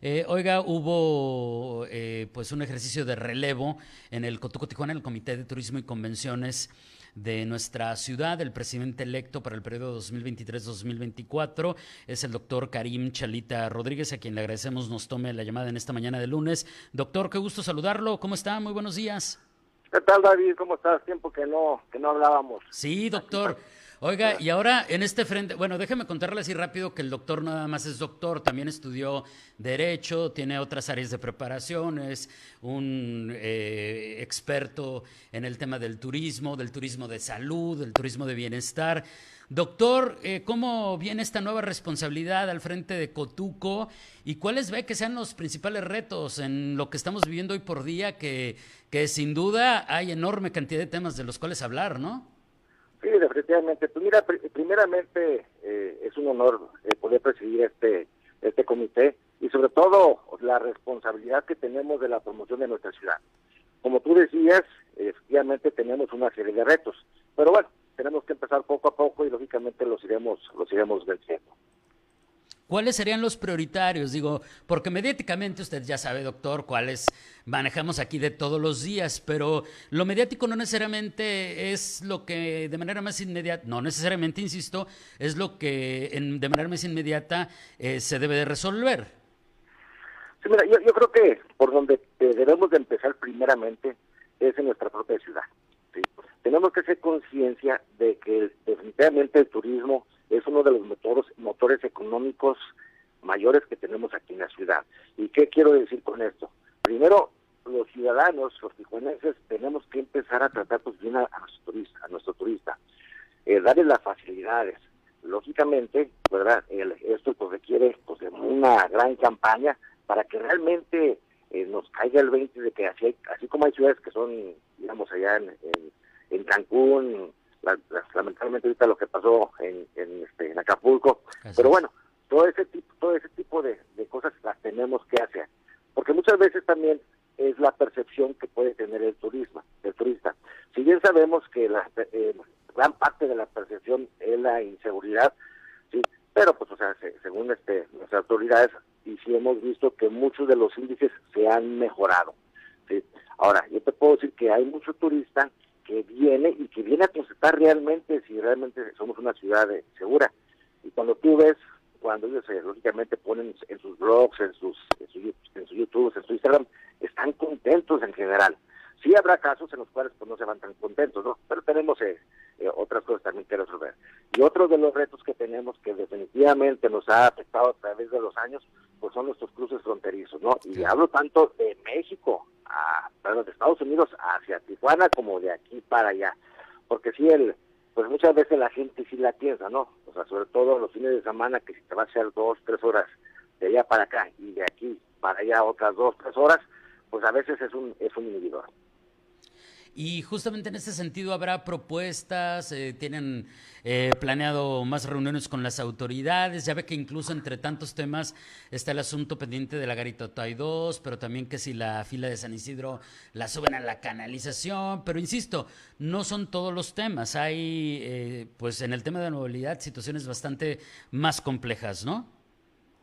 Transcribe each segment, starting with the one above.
Eh, oiga, hubo eh, pues un ejercicio de relevo en el Cotuco Tijuana, en el Comité de Turismo y Convenciones de nuestra ciudad. El presidente electo para el periodo 2023-2024 es el doctor Karim Chalita Rodríguez, a quien le agradecemos nos tome la llamada en esta mañana de lunes. Doctor, qué gusto saludarlo. ¿Cómo está? Muy buenos días. ¿Qué tal, David? ¿Cómo estás? Tiempo que no, que no hablábamos. Sí, doctor. Oiga, y ahora en este frente, bueno, déjeme contarle así rápido que el doctor nada más es doctor, también estudió Derecho, tiene otras áreas de preparación, es un eh, experto en el tema del turismo, del turismo de salud, del turismo de bienestar. Doctor, eh, ¿cómo viene esta nueva responsabilidad al frente de Cotuco y cuáles ve que sean los principales retos en lo que estamos viviendo hoy por día, que, que sin duda hay enorme cantidad de temas de los cuales hablar, ¿no? Sí, definitivamente. Pues mira, primeramente eh, es un honor eh, poder presidir este este comité y sobre todo la responsabilidad que tenemos de la promoción de nuestra ciudad. Como tú decías, efectivamente tenemos una serie de retos, pero bueno, tenemos que empezar poco a poco y lógicamente los iremos los iremos venciendo. ¿Cuáles serían los prioritarios? Digo, porque mediáticamente usted ya sabe, doctor, cuáles manejamos aquí de todos los días, pero lo mediático no necesariamente es lo que de manera más inmediata, no necesariamente, insisto, es lo que en, de manera más inmediata eh, se debe de resolver. Sí, mira, yo, creo que por donde eh, debemos de empezar primeramente es en nuestra propia ciudad. Tenemos que hacer conciencia de que definitivamente el turismo es uno de los motores, motores económicos mayores que tenemos aquí en la ciudad. ¿Y qué quiero decir con esto? Primero, los ciudadanos, los tijuanenses, tenemos que empezar a tratar pues, bien a, nuestro turista, a nuestro turista, eh, darle las facilidades. Lógicamente, ¿verdad? esto pues, requiere pues, una gran campaña para que realmente eh, nos caiga el 20 de que así, así como hay ciudades que son, digamos, allá en, en Cancún, lamentablemente ahorita lo que pasó en, en, este, en Acapulco, pero bueno, todo ese tipo, todo ese tipo de, cosas las tenemos que hacer, porque muchas veces también es la percepción que puede tener el turismo, el turista. Si bien sabemos que la eh, gran parte de la percepción es la inseguridad, sí, pero pues o sea, según este nuestras autoridades y sí hemos visto que muchos de los índices se han mejorado. ¿sí? Ahora, yo te puedo decir que hay mucho turista que viene y que viene a constatar realmente si realmente somos una ciudad segura. Y cuando tú ves, cuando ellos eh, lógicamente ponen en sus blogs, en sus, en su, en su YouTube, en su Instagram, están contentos en general. Sí habrá casos en los cuales pues no se van tan contentos, ¿no? Pero tenemos eh, eh, otras cosas también que resolver. Y otro de los retos que tenemos que definitivamente nos ha afectado a través de los años, pues son nuestros cruces fronterizos, ¿no? Y hablo tanto de México a, de Estados Unidos hacia Tijuana como de aquí para allá. Porque si el, pues muchas veces la gente sí la piensa, ¿no? O sea, sobre todo los fines de semana que si te va a hacer dos, tres horas de allá para acá y de aquí para allá otras dos, tres horas, pues a veces es un, es un inhibidor. Y justamente en ese sentido habrá propuestas, eh, tienen eh, planeado más reuniones con las autoridades, ya ve que incluso entre tantos temas está el asunto pendiente de la Garita 2, pero también que si la fila de San Isidro la suben a la canalización, pero insisto, no son todos los temas, hay eh, pues en el tema de la movilidad situaciones bastante más complejas, ¿no?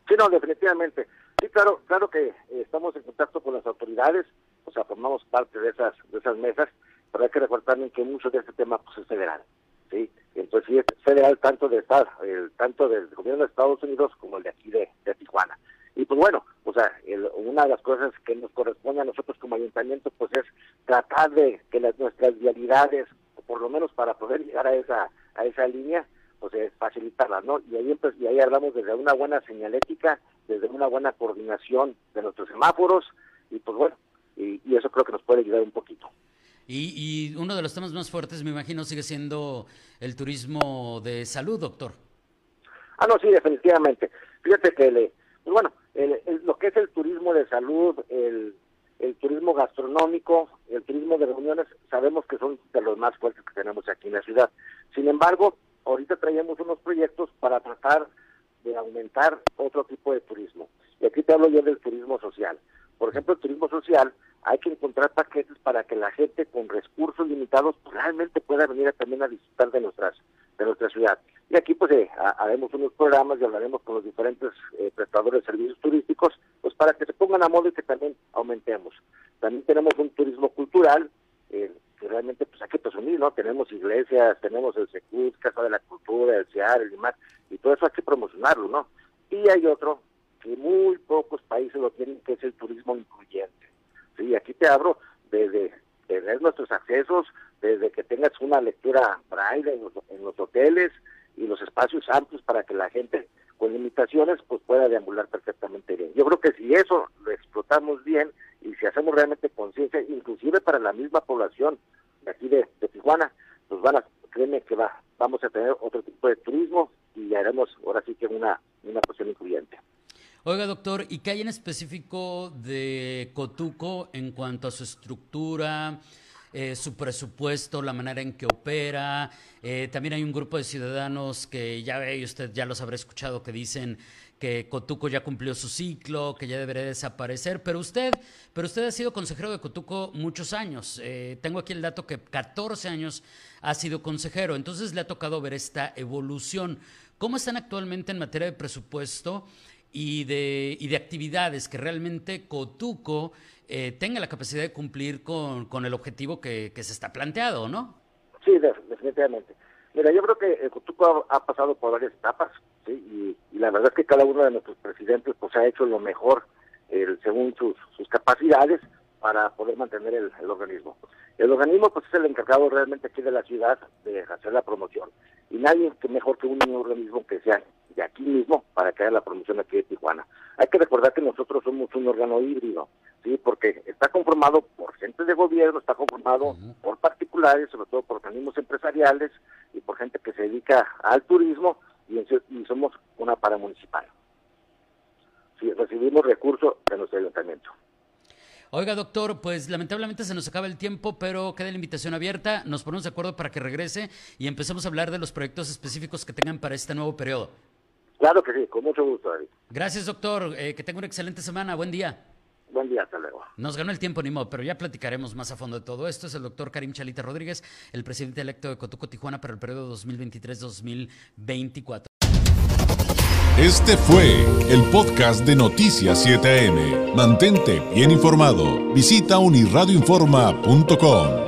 Sí, no, definitivamente. Sí, claro, claro que estamos en contacto con las autoridades, o sea, formamos parte de esas, de esas mesas, pero hay que recordar que mucho de este tema pues, es federal, ¿sí? Entonces sí es federal tanto de el, tanto del gobierno de Estados Unidos como el de aquí de, Tijuana. Y pues bueno, o sea, una de las cosas que nos corresponde a nosotros como ayuntamiento pues es tratar de que las, nuestras vialidades, por lo menos para poder llegar a esa a esa línea, pues es facilitarlas, ¿no? Y ahí, pues, y ahí hablamos desde una buena señalética, desde una buena coordinación de nuestros semáforos, y pues bueno, y, eso creo que nos puede ayudar un poquito. Y, y, uno de los temas más fuertes, me imagino, sigue siendo el turismo de salud, doctor. Ah, no, sí, definitivamente. Fíjate que, le, pues bueno, lo que es el turismo de salud, el, el turismo gastronómico, el turismo de reuniones, sabemos que son de los más fuertes que tenemos aquí en la ciudad. Sin embargo, ahorita traemos unos proyectos para tratar de aumentar otro tipo de turismo. Y aquí te hablo yo del turismo social Por ejemplo, el turismo social, hay que encontrar paquetes para que la gente con recursos limitados pues, realmente pueda venir también a disfrutar de nuestras de nuestra ciudad. Y aquí pues eh, haremos unos programas y hablaremos con los diferentes eh, prestadores de servicios turísticos pues para que se pongan a modo y que también aumentemos. También tenemos un turismo cultural eh, que realmente pues hay que presumir, ¿no? Tenemos iglesias, tenemos el Secus, Casa de la Cultura, el CIAR, el IMAR, y todo eso hay que promocionarlo, ¿no? Y hay otro que muy pocos países lo tienen, que es el turismo incluyente. Sí, aquí te abro desde tener nuestros accesos, desde que tengas una lectura braille en los, en los hoteles y los espacios amplios para que la gente con limitaciones pues pueda deambular perfectamente bien. Yo creo que si eso lo explotamos bien y si hacemos realmente conciencia, inclusive para la misma población de aquí de, Tijuana, pues van a, créeme que va, vamos a tener otro tipo de turismo y haremos ahora sí que una, una cuestión incluyente. Oiga, doctor, ¿y qué hay en específico de Cotuco en cuanto a su estructura, eh, su presupuesto, la manera en que opera? Eh, también hay un grupo de ciudadanos que ya ve, usted ya los habrá escuchado, que dicen que Cotuco ya cumplió su ciclo, que ya debería desaparecer, pero usted, pero usted ha sido consejero de Cotuco muchos años. Eh, tengo aquí el dato que 14 años ha sido consejero, entonces le ha tocado ver esta evolución. ¿Cómo están actualmente en materia de presupuesto? Y de, y de actividades que realmente Cotuco eh, tenga la capacidad de cumplir con, con el objetivo que, que, se está planteado, ¿no? Sí, definitivamente. Mira, yo creo que Cotuco ha, pasado por varias etapas, ¿sí? y, la verdad es que cada uno de nuestros presidentes pues ha hecho lo mejor el, según sus, sus capacidades para poder mantener el, el, organismo. El organismo pues es el encargado realmente aquí de la ciudad de hacer la promoción y nadie que mejor que un organismo que sea de aquí mismo para que haya la promoción aquí de Tijuana. Hay que recordar que nosotros somos un órgano híbrido, sí, porque está conformado por gente de gobierno, está conformado por particulares, sobre todo por organismos empresariales y por gente que se dedica al turismo y, y somos una paramunicipal. Sí, recibimos recursos de nuestro ayuntamiento. Oiga, doctor, pues lamentablemente se nos acaba el tiempo, pero queda la invitación abierta. Nos ponemos de acuerdo para que regrese y empecemos a hablar de los proyectos específicos que tengan para este nuevo periodo. Claro que sí, con mucho gusto, David. Gracias, doctor. Eh, que tenga una excelente semana. Buen día. Buen día, hasta luego. Nos ganó el tiempo, ni modo, pero ya platicaremos más a fondo de todo esto. Es el doctor Karim Chalita Rodríguez, el presidente electo de Cotuco Tijuana para el periodo 2023-2024. Este fue el podcast de Noticias 7am. Mantente bien informado. Visita unirradioinforma.com.